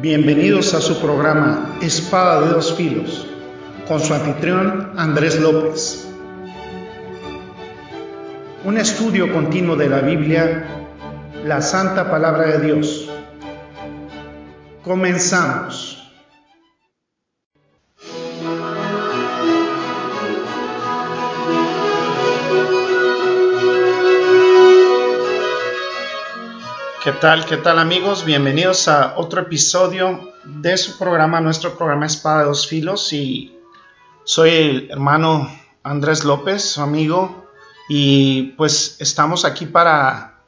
Bienvenidos a su programa Espada de dos Filos, con su anfitrión Andrés López. Un estudio continuo de la Biblia, la Santa Palabra de Dios. Comenzamos. ¿Qué tal? ¿Qué tal amigos? Bienvenidos a otro episodio de su programa, nuestro programa Espada de dos Filos y soy el hermano Andrés López, su amigo, y pues estamos aquí para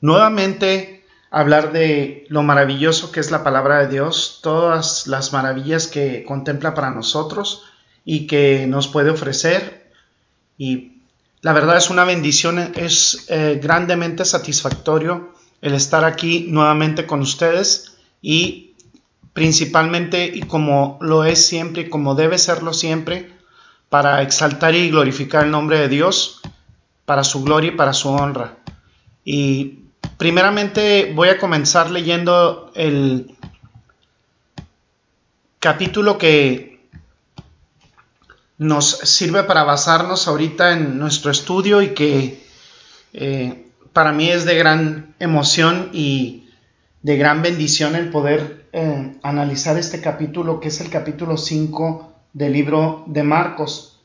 nuevamente hablar de lo maravilloso que es la palabra de Dios, todas las maravillas que contempla para nosotros y que nos puede ofrecer y la verdad es una bendición, es eh, grandemente satisfactorio el estar aquí nuevamente con ustedes y principalmente y como lo es siempre y como debe serlo siempre, para exaltar y glorificar el nombre de Dios, para su gloria y para su honra. Y primeramente voy a comenzar leyendo el capítulo que nos sirve para basarnos ahorita en nuestro estudio y que eh, para mí es de gran emoción y de gran bendición el poder eh, analizar este capítulo, que es el capítulo 5 del libro de Marcos.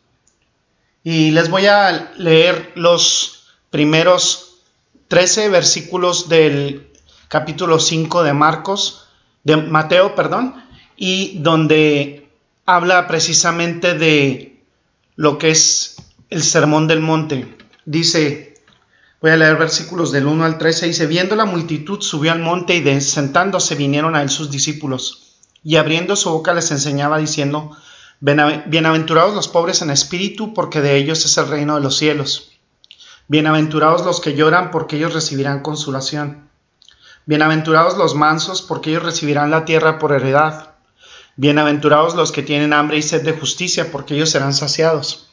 Y les voy a leer los primeros 13 versículos del capítulo 5 de Marcos, de Mateo, perdón, y donde habla precisamente de lo que es el sermón del monte. Dice, Voy a leer versículos del 1 al 13. Dice, viendo la multitud, subió al monte y sentándose vinieron a él sus discípulos. Y abriendo su boca les enseñaba diciendo, Bienaventurados los pobres en espíritu, porque de ellos es el reino de los cielos. Bienaventurados los que lloran, porque ellos recibirán consolación. Bienaventurados los mansos, porque ellos recibirán la tierra por heredad. Bienaventurados los que tienen hambre y sed de justicia, porque ellos serán saciados.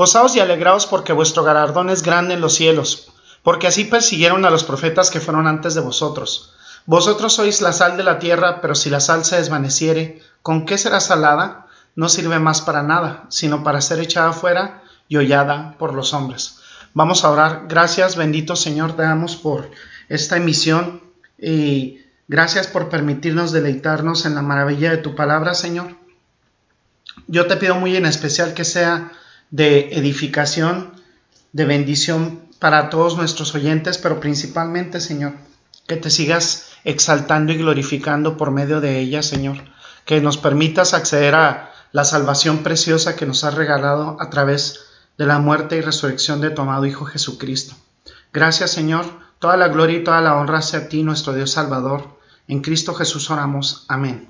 Gozaos y alegraos porque vuestro galardón es grande en los cielos, porque así persiguieron a los profetas que fueron antes de vosotros. Vosotros sois la sal de la tierra, pero si la sal se desvaneciere, ¿con qué será salada? No sirve más para nada, sino para ser echada fuera y hollada por los hombres. Vamos a orar. Gracias, bendito Señor, te damos por esta emisión y gracias por permitirnos deleitarnos en la maravilla de tu palabra, Señor. Yo te pido muy en especial que sea de edificación, de bendición para todos nuestros oyentes, pero principalmente, Señor, que te sigas exaltando y glorificando por medio de ella, Señor, que nos permitas acceder a la salvación preciosa que nos has regalado a través de la muerte y resurrección de tu amado Hijo Jesucristo. Gracias, Señor, toda la gloria y toda la honra sea a ti, nuestro Dios Salvador. En Cristo Jesús oramos. Amén.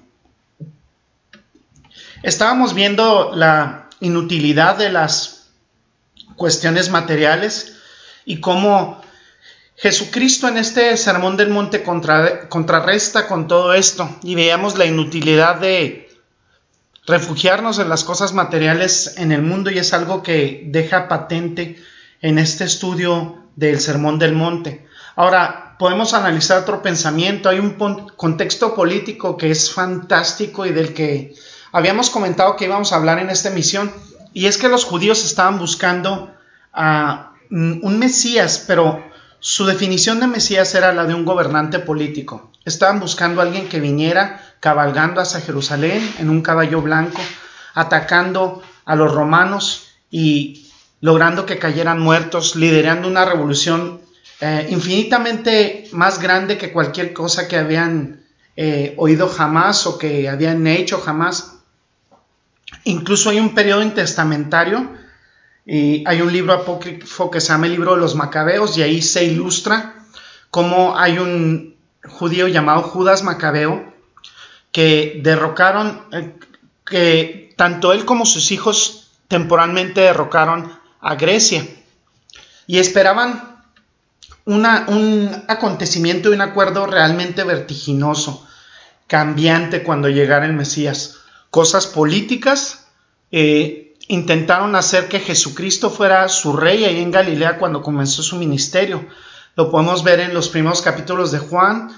Estábamos viendo la inutilidad de las cuestiones materiales y cómo Jesucristo en este Sermón del Monte contrarresta con todo esto y veamos la inutilidad de refugiarnos en las cosas materiales en el mundo y es algo que deja patente en este estudio del Sermón del Monte. Ahora, podemos analizar otro pensamiento, hay un contexto político que es fantástico y del que habíamos comentado que íbamos a hablar en esta emisión, y es que los judíos estaban buscando a un Mesías, pero su definición de Mesías era la de un gobernante político. Estaban buscando a alguien que viniera cabalgando hacia Jerusalén en un caballo blanco, atacando a los romanos y logrando que cayeran muertos, liderando una revolución eh, infinitamente más grande que cualquier cosa que habían eh, oído jamás o que habían hecho jamás. Incluso hay un periodo intestamentario y hay un libro apócrifo que se llama el libro de los Macabeos y ahí se ilustra cómo hay un judío llamado Judas Macabeo que derrocaron, eh, que tanto él como sus hijos temporalmente derrocaron a Grecia y esperaban un acontecimiento y un acuerdo realmente vertiginoso, cambiante cuando llegara el Mesías. Cosas políticas, eh, intentaron hacer que Jesucristo fuera su rey ahí en Galilea cuando comenzó su ministerio. Lo podemos ver en los primeros capítulos de Juan,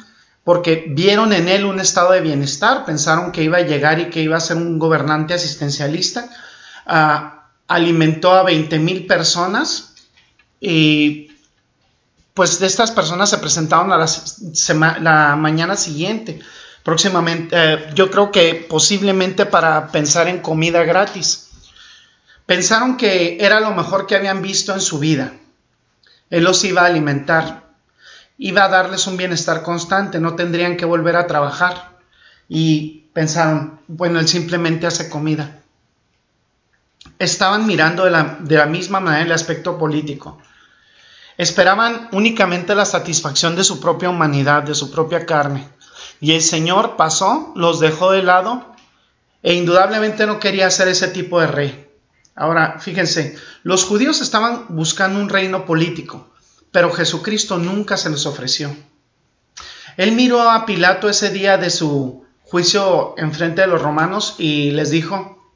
porque vieron en él un estado de bienestar, pensaron que iba a llegar y que iba a ser un gobernante asistencialista. Ah, alimentó a 20 mil personas y pues de estas personas se presentaron a la, mañana siguiente, próximamente, eh, yo creo que posiblemente para pensar en comida gratis. Pensaron que era lo mejor que habían visto en su vida. Él los iba a alimentar, iba a darles un bienestar constante, no tendrían que volver a trabajar. Y pensaron, bueno, él simplemente hace comida. Estaban mirando de la, de la misma manera el aspecto político Esperaban únicamente la satisfacción de su propia humanidad, de su propia carne. Y el Señor pasó, los dejó de lado e indudablemente no quería ser ese tipo de rey. Ahora, fíjense, los judíos estaban buscando un reino político, pero Jesucristo nunca se los ofreció. Él miró a Pilato ese día de su juicio en frente de los romanos y les dijo,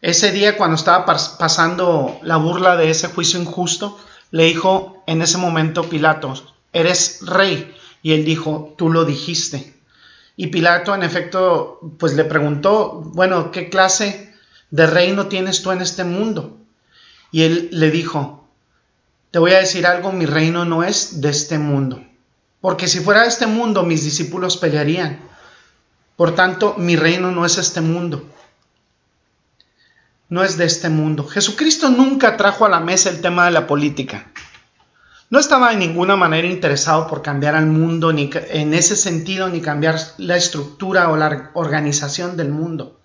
ese día cuando estaba pasando la burla de ese juicio injusto, le dijo en ese momento Pilato, eres rey. Y él dijo, tú lo dijiste. Y Pilato en efecto pues le preguntó, bueno, ¿qué clase de reino tienes tú en este mundo? Y él le dijo, te voy a decir algo, mi reino no es de este mundo. Porque si fuera de este mundo, mis discípulos pelearían. Por tanto, mi reino no es este mundo no es de este mundo. Jesucristo nunca trajo a la mesa el tema de la política. No estaba en ninguna manera interesado por cambiar al mundo ni en ese sentido ni cambiar la estructura o la organización del mundo.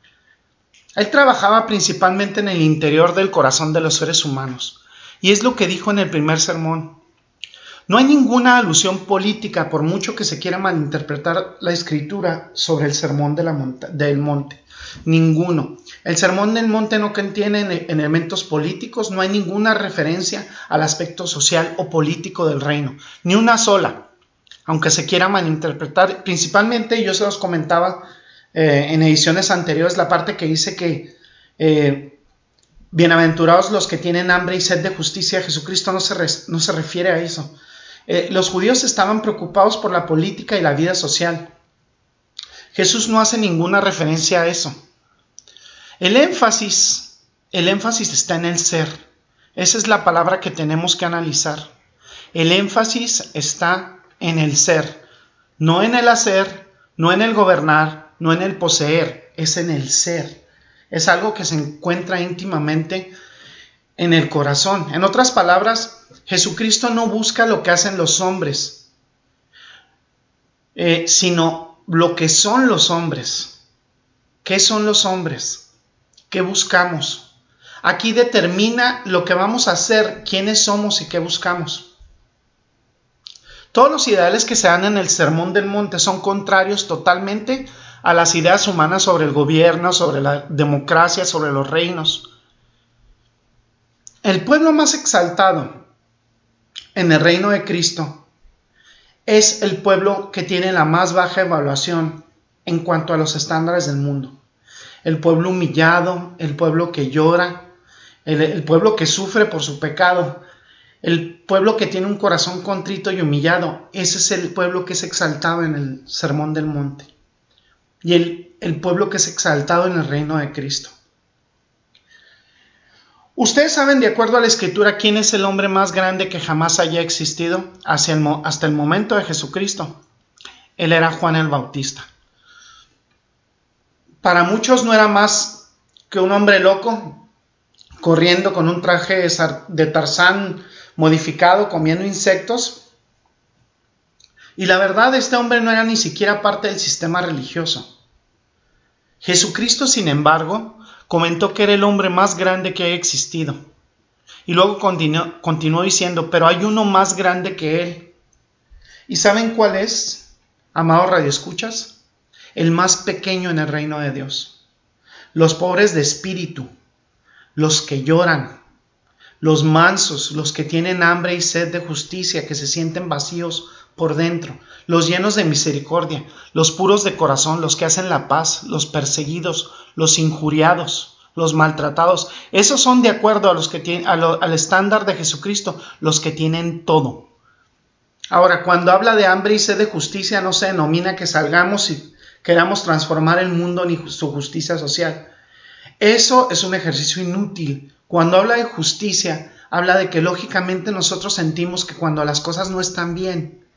Él trabajaba principalmente en el interior del corazón de los seres humanos. Y es lo que dijo en el primer sermón. No hay ninguna alusión política, por mucho que se quiera malinterpretar la escritura sobre el sermón del monte. Ninguno. El Sermón del Monte no contiene elementos políticos, no hay ninguna referencia al aspecto social o político del reino, ni una sola, aunque se quiera malinterpretar. Principalmente, yo se los comentaba eh, en ediciones anteriores, la parte que dice que eh, bienaventurados los que tienen hambre y sed de justicia, Jesucristo no se, no se refiere a eso. Eh, los judíos estaban preocupados por la política y la vida social. Jesús no hace ninguna referencia a eso. El énfasis, el énfasis está en el ser. Esa es la palabra que tenemos que analizar. El énfasis está en el ser, no en el hacer, no en el gobernar, no en el poseer, es en el ser. Es algo que se encuentra íntimamente en el corazón. En otras palabras, Jesucristo no busca lo que hacen los hombres, eh, sino lo que son los hombres. ¿Qué son los hombres? ¿Qué buscamos? Aquí determina lo que vamos a hacer, quiénes somos y qué buscamos. Todos los ideales que se dan en el Sermón del Monte son contrarios totalmente a las ideas humanas sobre el gobierno, sobre la democracia, sobre los reinos. El pueblo más exaltado en el reino de Cristo es el pueblo que tiene la más baja evaluación en cuanto a los estándares del mundo el pueblo humillado, el pueblo que llora, el, pueblo que sufre por su pecado, el pueblo que tiene un corazón contrito y humillado. Ese es el pueblo que es exaltado en el Sermón del Monte. Y el, pueblo que es exaltado en el reino de Cristo. Ustedes saben, de acuerdo a la escritura, quién es el hombre más grande que jamás haya existido hasta el momento de Jesucristo. Él era Juan el Bautista para muchos no era más que un hombre loco corriendo con un traje de Tarzán modificado, comiendo insectos. Y la verdad, este hombre no era ni siquiera parte del sistema religioso. Jesucristo, sin embargo, comentó que era el hombre más grande que ha existido. Y luego continuó, diciendo, pero hay uno más grande que él. ¿Y saben cuál es, amados radioescuchas? el más pequeño en el reino de Dios. Los pobres de espíritu, los que lloran, los mansos, los que tienen hambre y sed de justicia, que se sienten vacíos por dentro, los llenos de misericordia, los puros de corazón, los que hacen la paz, los perseguidos, los injuriados, los maltratados. Esos son de acuerdo a los que tienen, al estándar de Jesucristo, los que tienen todo. Ahora, cuando habla de hambre y sed de justicia, no se denomina que salgamos y queramos transformar el mundo ni su justicia social. Eso es un ejercicio inútil. Cuando habla de justicia, habla de que lógicamente nosotros sentimos que cuando las cosas no están bien,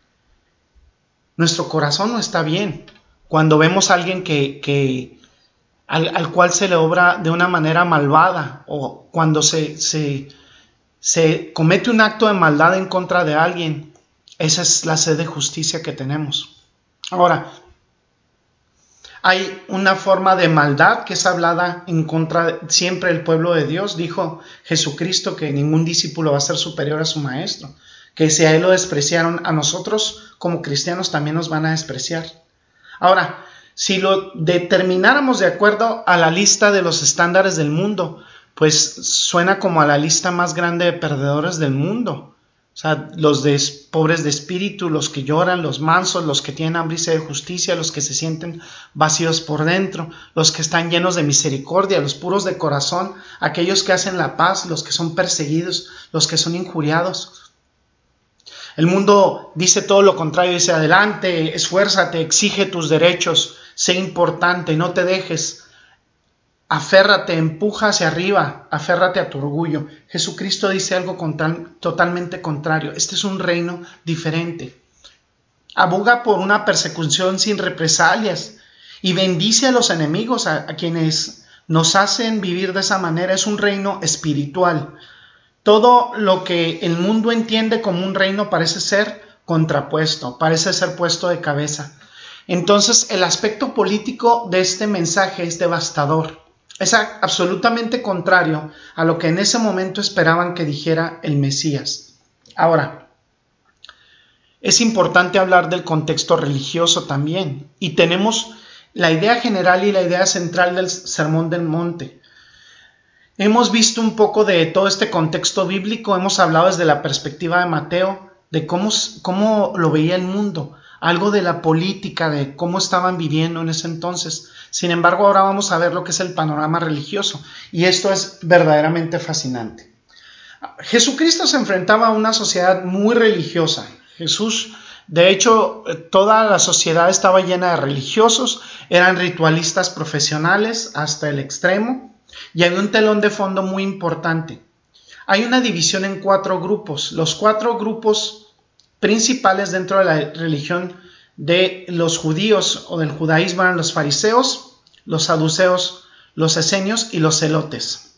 nuestro corazón no está bien. Cuando vemos a alguien que, que al, cual se le obra de una manera malvada o cuando se, se, se comete un acto de maldad en contra de alguien, esa es la sed de justicia que tenemos. Ahora, hay una forma de maldad que es hablada en contra siempre del pueblo de Dios. Dijo Jesucristo que ningún discípulo va a ser superior a su maestro, que si a él lo despreciaron, a nosotros como cristianos también nos van a despreciar. Ahora, si lo determináramos de acuerdo a la lista de los estándares del mundo, pues suena como a la lista más grande de perdedores del mundo. O sea, los de, pobres de espíritu, los que lloran, los mansos, los que tienen hambre y sed de justicia, los que se sienten vacíos por dentro, los que están llenos de misericordia, los puros de corazón, aquellos que hacen la paz, los que son perseguidos, los que son injuriados. El mundo dice todo lo contrario, dice adelante, esfuérzate, exige tus derechos, sé importante, no te dejes, aférrate, empuja hacia arriba, aférrate a tu orgullo. Jesucristo dice algo totalmente contrario. Este es un reino diferente. Aboga por una persecución sin represalias y bendice a los enemigos, a, a quienes nos hacen vivir de esa manera. Es un reino espiritual. Todo lo que el mundo entiende como un reino parece ser contrapuesto, parece ser puesto de cabeza. Entonces el aspecto político de este mensaje es devastador. Es absolutamente contrario a lo que en ese momento esperaban que dijera el Mesías. Ahora, es importante hablar del contexto religioso también. Y tenemos la idea general y la idea central del Sermón del Monte. Hemos visto un poco de todo este contexto bíblico, hemos hablado desde la perspectiva de Mateo, de cómo, cómo lo veía el mundo, algo de la política, de cómo estaban viviendo en ese entonces. Sin embargo, ahora vamos a ver lo que es el panorama religioso y esto es verdaderamente fascinante. Jesucristo se enfrentaba a una sociedad muy religiosa. Jesús, de hecho, toda la sociedad estaba llena de religiosos, eran ritualistas profesionales hasta el extremo y hay un telón de fondo muy importante. Hay una división en cuatro grupos. Los cuatro grupos principales dentro de la religión de los judíos o del judaísmo eran los fariseos, los saduceos, los esenios y los celotes.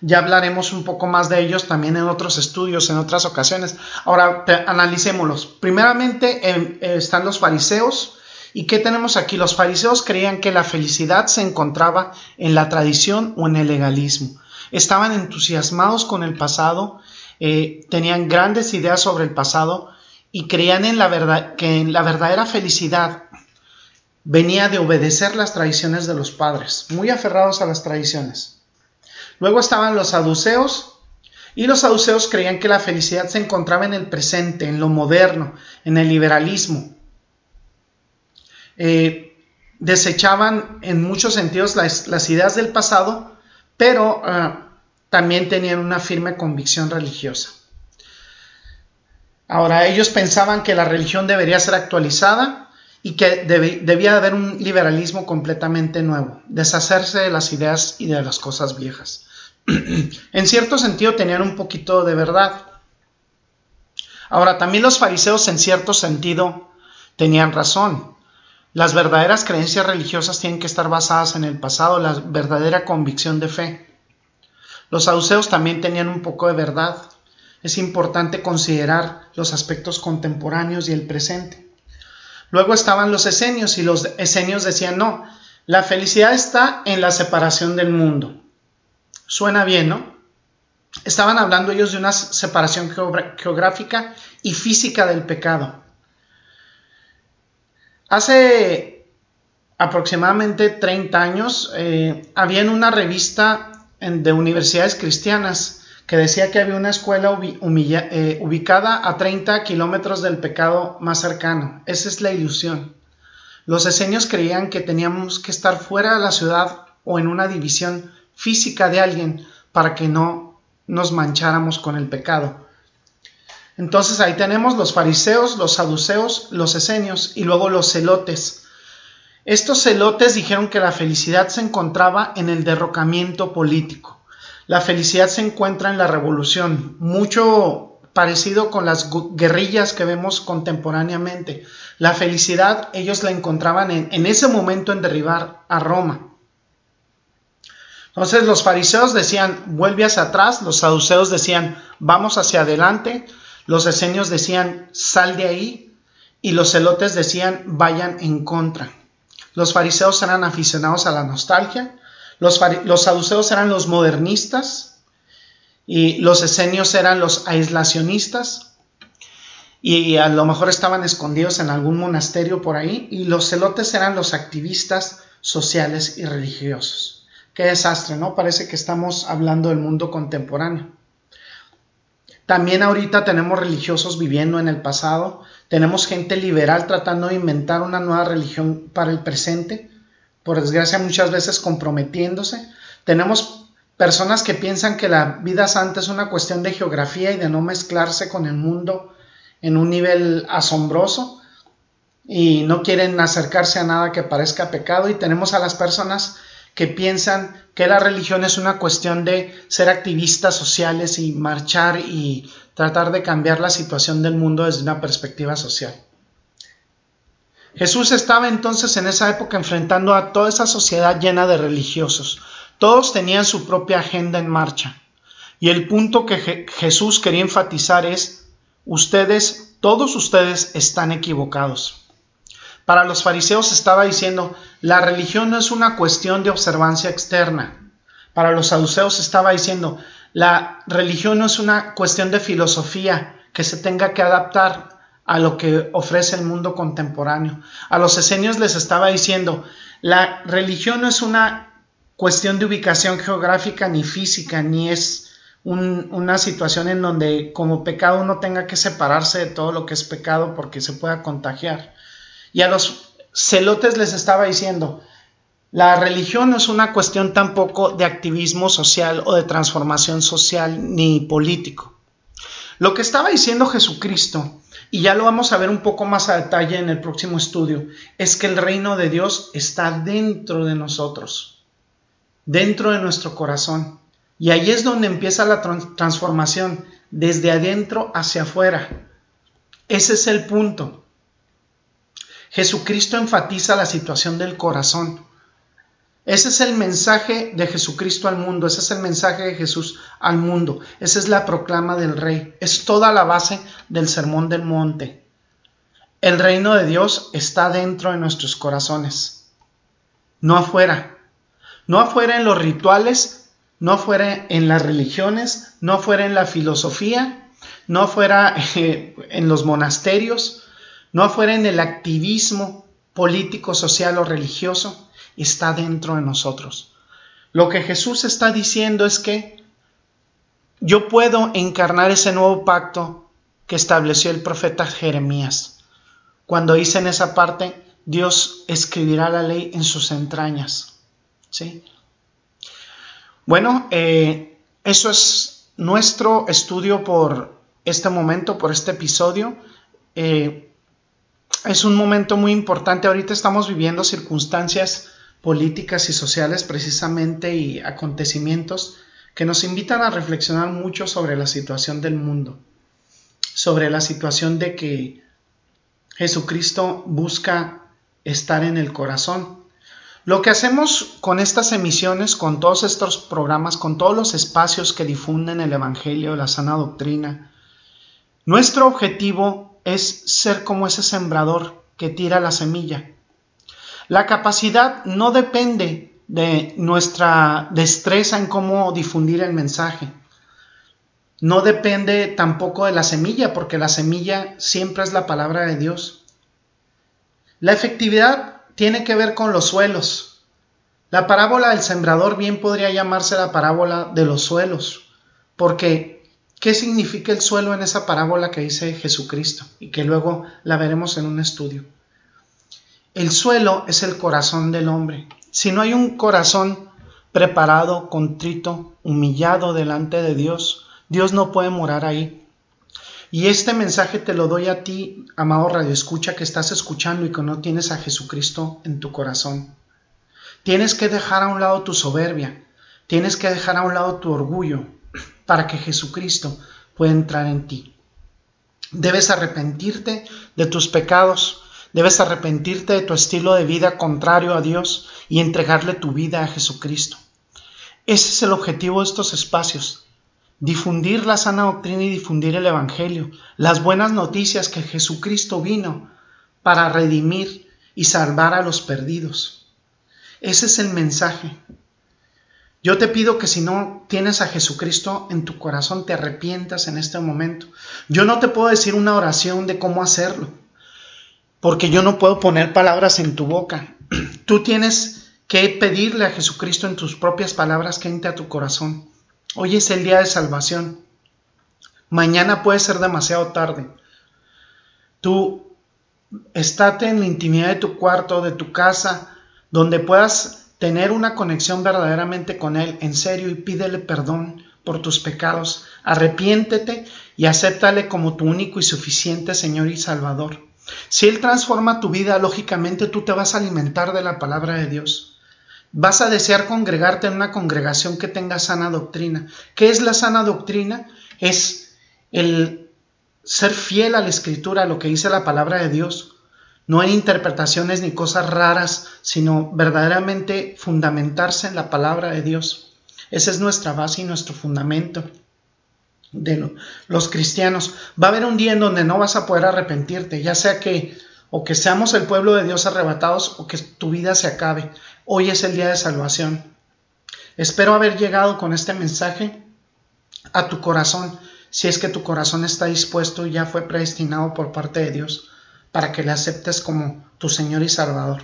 Ya hablaremos un poco más de ellos también en otros estudios, en otras ocasiones. Ahora analicémoslos. Primeramente em, están los fariseos. ¿Y qué tenemos aquí? Los fariseos creían que la felicidad se encontraba en la tradición o en el legalismo. Estaban entusiasmados con el pasado, eh, tenían grandes ideas sobre el pasado y creían en la verdad, que la verdadera felicidad venía de obedecer las tradiciones de los padres, muy aferrados a las tradiciones. Luego estaban los saduceos, y los saduceos creían que la felicidad se encontraba en el presente, en lo moderno, en el liberalismo. Eh, desechaban en muchos sentidos las, ideas del pasado, pero ah, también tenían una firme convicción religiosa. Ahora, ellos pensaban que la religión debería ser actualizada y que debía haber un liberalismo completamente nuevo, deshacerse de las ideas y de las cosas viejas. en cierto sentido tenían un poquito de verdad. Ahora, también los fariseos en cierto sentido tenían razón. Las verdaderas creencias religiosas tienen que estar basadas en el pasado, la verdadera convicción de fe. Los saduceos también tenían un poco de verdad es importante considerar los aspectos contemporáneos y el presente. Luego estaban los esenios y los esenios decían, no, la felicidad está en la separación del mundo. Suena bien, ¿no? Estaban hablando ellos de una separación geográfica y física del pecado. Hace aproximadamente 30 años eh, había en una revista de universidades cristianas que decía que había una escuela eh, ubicada a 30 kilómetros del pecado más cercano. Esa es la ilusión. Los esenios creían que teníamos que estar fuera de la ciudad o en una división física de alguien para que no nos mancháramos con el pecado. Entonces ahí tenemos los fariseos, los saduceos, los esenios y luego los celotes. Estos celotes dijeron que la felicidad se encontraba en el derrocamiento político. La felicidad se encuentra en la revolución, mucho parecido con las guerrillas que vemos contemporáneamente. La felicidad ellos la encontraban en, en ese momento en derribar a Roma. Entonces los fariseos decían, vuelve hacia atrás, los saduceos decían, vamos hacia adelante, los esenios decían, sal de ahí, y los celotes decían, vayan en contra. Los fariseos eran aficionados a la nostalgia, los, saduceos eran los modernistas y los esenios eran los aislacionistas y a lo mejor estaban escondidos en algún monasterio por ahí y los celotes eran los activistas sociales y religiosos. Qué desastre, ¿no? Parece que estamos hablando del mundo contemporáneo. También ahorita tenemos religiosos viviendo en el pasado, tenemos gente liberal tratando de inventar una nueva religión para el presente, por desgracia muchas veces comprometiéndose. Tenemos personas que piensan que la vida santa es una cuestión de geografía y de no mezclarse con el mundo en un nivel asombroso y no quieren acercarse a nada que parezca pecado. Y tenemos a las personas que piensan que la religión es una cuestión de ser activistas sociales y marchar y tratar de cambiar la situación del mundo desde una perspectiva social. Jesús estaba entonces en esa época enfrentando a toda esa sociedad llena de religiosos. Todos tenían su propia agenda en marcha. Y el punto que Jesús quería enfatizar es, ustedes, todos ustedes están equivocados. Para los fariseos estaba diciendo, la religión no es una cuestión de observancia externa. Para los saduceos estaba diciendo, la religión no es una cuestión de filosofía que se tenga que adaptar a lo que ofrece el mundo contemporáneo. A los esenios les estaba diciendo, la religión no es una cuestión de ubicación geográfica ni física, ni es una situación en donde como pecado uno tenga que separarse de todo lo que es pecado porque se pueda contagiar. Y a los celotes les estaba diciendo, la religión no es una cuestión tampoco de activismo social o de transformación social ni político. Lo que estaba diciendo Jesucristo y ya lo vamos a ver un poco más a detalle en el próximo estudio, es que el reino de Dios está dentro de nosotros, dentro de nuestro corazón. Y ahí es donde empieza la transformación, desde adentro hacia afuera. Ese es el punto. Jesucristo enfatiza la situación del corazón. Ese es el mensaje de Jesucristo al mundo, ese es el mensaje de Jesús al mundo, esa es la proclama del rey, es toda la base del sermón del monte. El reino de Dios está dentro de nuestros corazones, no afuera, no afuera en los rituales, no afuera en las religiones, no afuera en la filosofía, no afuera en los monasterios, no afuera en el activismo político, social o religioso, está dentro de nosotros. Lo que Jesús está diciendo es que yo puedo encarnar ese nuevo pacto que estableció el profeta Jeremías. Cuando dice en esa parte, Dios escribirá la ley en sus entrañas. ¿Sí? Bueno, eh, eso es nuestro estudio por este momento, por este episodio. Eh, es un momento muy importante. Ahorita estamos viviendo circunstancias políticas y sociales precisamente y acontecimientos que nos invitan a reflexionar mucho sobre la situación del mundo, sobre la situación de que Jesucristo busca estar en el corazón. Lo que hacemos con estas emisiones, con todos estos programas, con todos los espacios que difunden el Evangelio, la sana doctrina, nuestro objetivo es ser como ese sembrador que tira la semilla, la capacidad no depende de nuestra destreza en cómo difundir el mensaje. No depende tampoco de la semilla, porque la semilla siempre es la palabra de Dios. La efectividad tiene que ver con los suelos. La parábola del sembrador bien podría llamarse la parábola de los suelos, porque ¿qué significa el suelo en esa parábola que dice Jesucristo? Y que luego la veremos en un estudio. El suelo es el corazón del hombre. Si no hay un corazón preparado, contrito, humillado delante de Dios, Dios no puede morar ahí. Y este mensaje te lo doy a ti, amado Radio Escucha, que estás escuchando y que no tienes a Jesucristo en tu corazón. Tienes que dejar a un lado tu soberbia, tienes que dejar a un lado tu orgullo para que Jesucristo pueda entrar en ti. Debes arrepentirte de tus pecados, Debes arrepentirte de tu estilo de vida contrario a Dios y entregarle tu vida a Jesucristo. Ese es el objetivo de estos espacios. Difundir la sana doctrina y difundir el Evangelio, las buenas noticias que Jesucristo vino para redimir y salvar a los perdidos. Ese es el mensaje. Yo te pido que si no tienes a Jesucristo en tu corazón, te arrepientas en este momento. Yo no te puedo decir una oración de cómo hacerlo porque yo no puedo poner palabras en tu boca. Tú tienes que pedirle a Jesucristo en tus propias palabras que entre a tu corazón. Hoy es el día de salvación. Mañana puede ser demasiado tarde. Tú estate en la intimidad de tu cuarto, de tu casa, donde puedas tener una conexión verdaderamente con Él, en serio, y pídele perdón por tus pecados. Arrepiéntete y acéptale como tu único y suficiente Señor y Salvador. Si Él transforma tu vida, lógicamente tú te vas a alimentar de la palabra de Dios. Vas a desear congregarte en una congregación que tenga sana doctrina. ¿Qué es la sana doctrina? Es el ser fiel a la escritura, a lo que dice la palabra de Dios. No hay interpretaciones ni cosas raras, sino verdaderamente fundamentarse en la palabra de Dios. Esa es nuestra base y nuestro fundamento de los cristianos. Va a haber un día en donde no vas a poder arrepentirte, ya sea que o que seamos el pueblo de Dios arrebatados o que tu vida se acabe. Hoy es el día de salvación. Espero haber llegado con este mensaje a tu corazón, si es que tu corazón está dispuesto y ya fue predestinado por parte de Dios para que le aceptes como tu Señor y Salvador.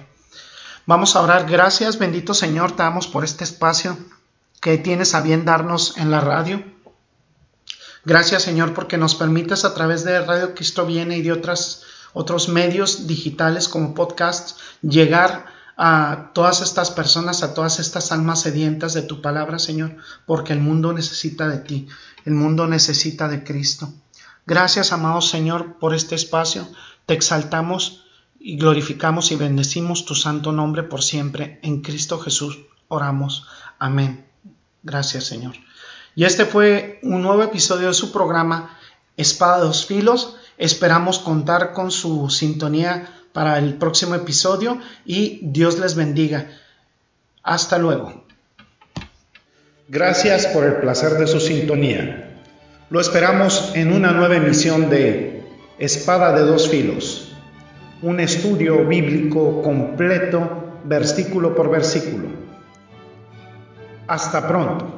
Vamos a orar. Gracias, bendito Señor, te damos por este espacio que tienes a bien darnos en la radio. Gracias Señor porque nos permites a través de Radio Cristo Viene y de otros medios digitales como podcasts llegar a todas estas personas, a todas estas almas sedientas de tu palabra, Señor, porque el mundo necesita de ti, el mundo necesita de Cristo. Gracias, amado Señor, por este espacio. Te exaltamos y glorificamos y bendecimos tu santo nombre por siempre. En Cristo Jesús oramos. Amén. Gracias, Señor. Y este fue un nuevo episodio de su programa Espada dos filos. Esperamos contar con su sintonía para el próximo episodio y Dios les bendiga. Hasta luego. Gracias por el placer de su sintonía. Lo esperamos en una nueva emisión de Espada de dos filos, un estudio bíblico completo, versículo por versículo. Hasta pronto.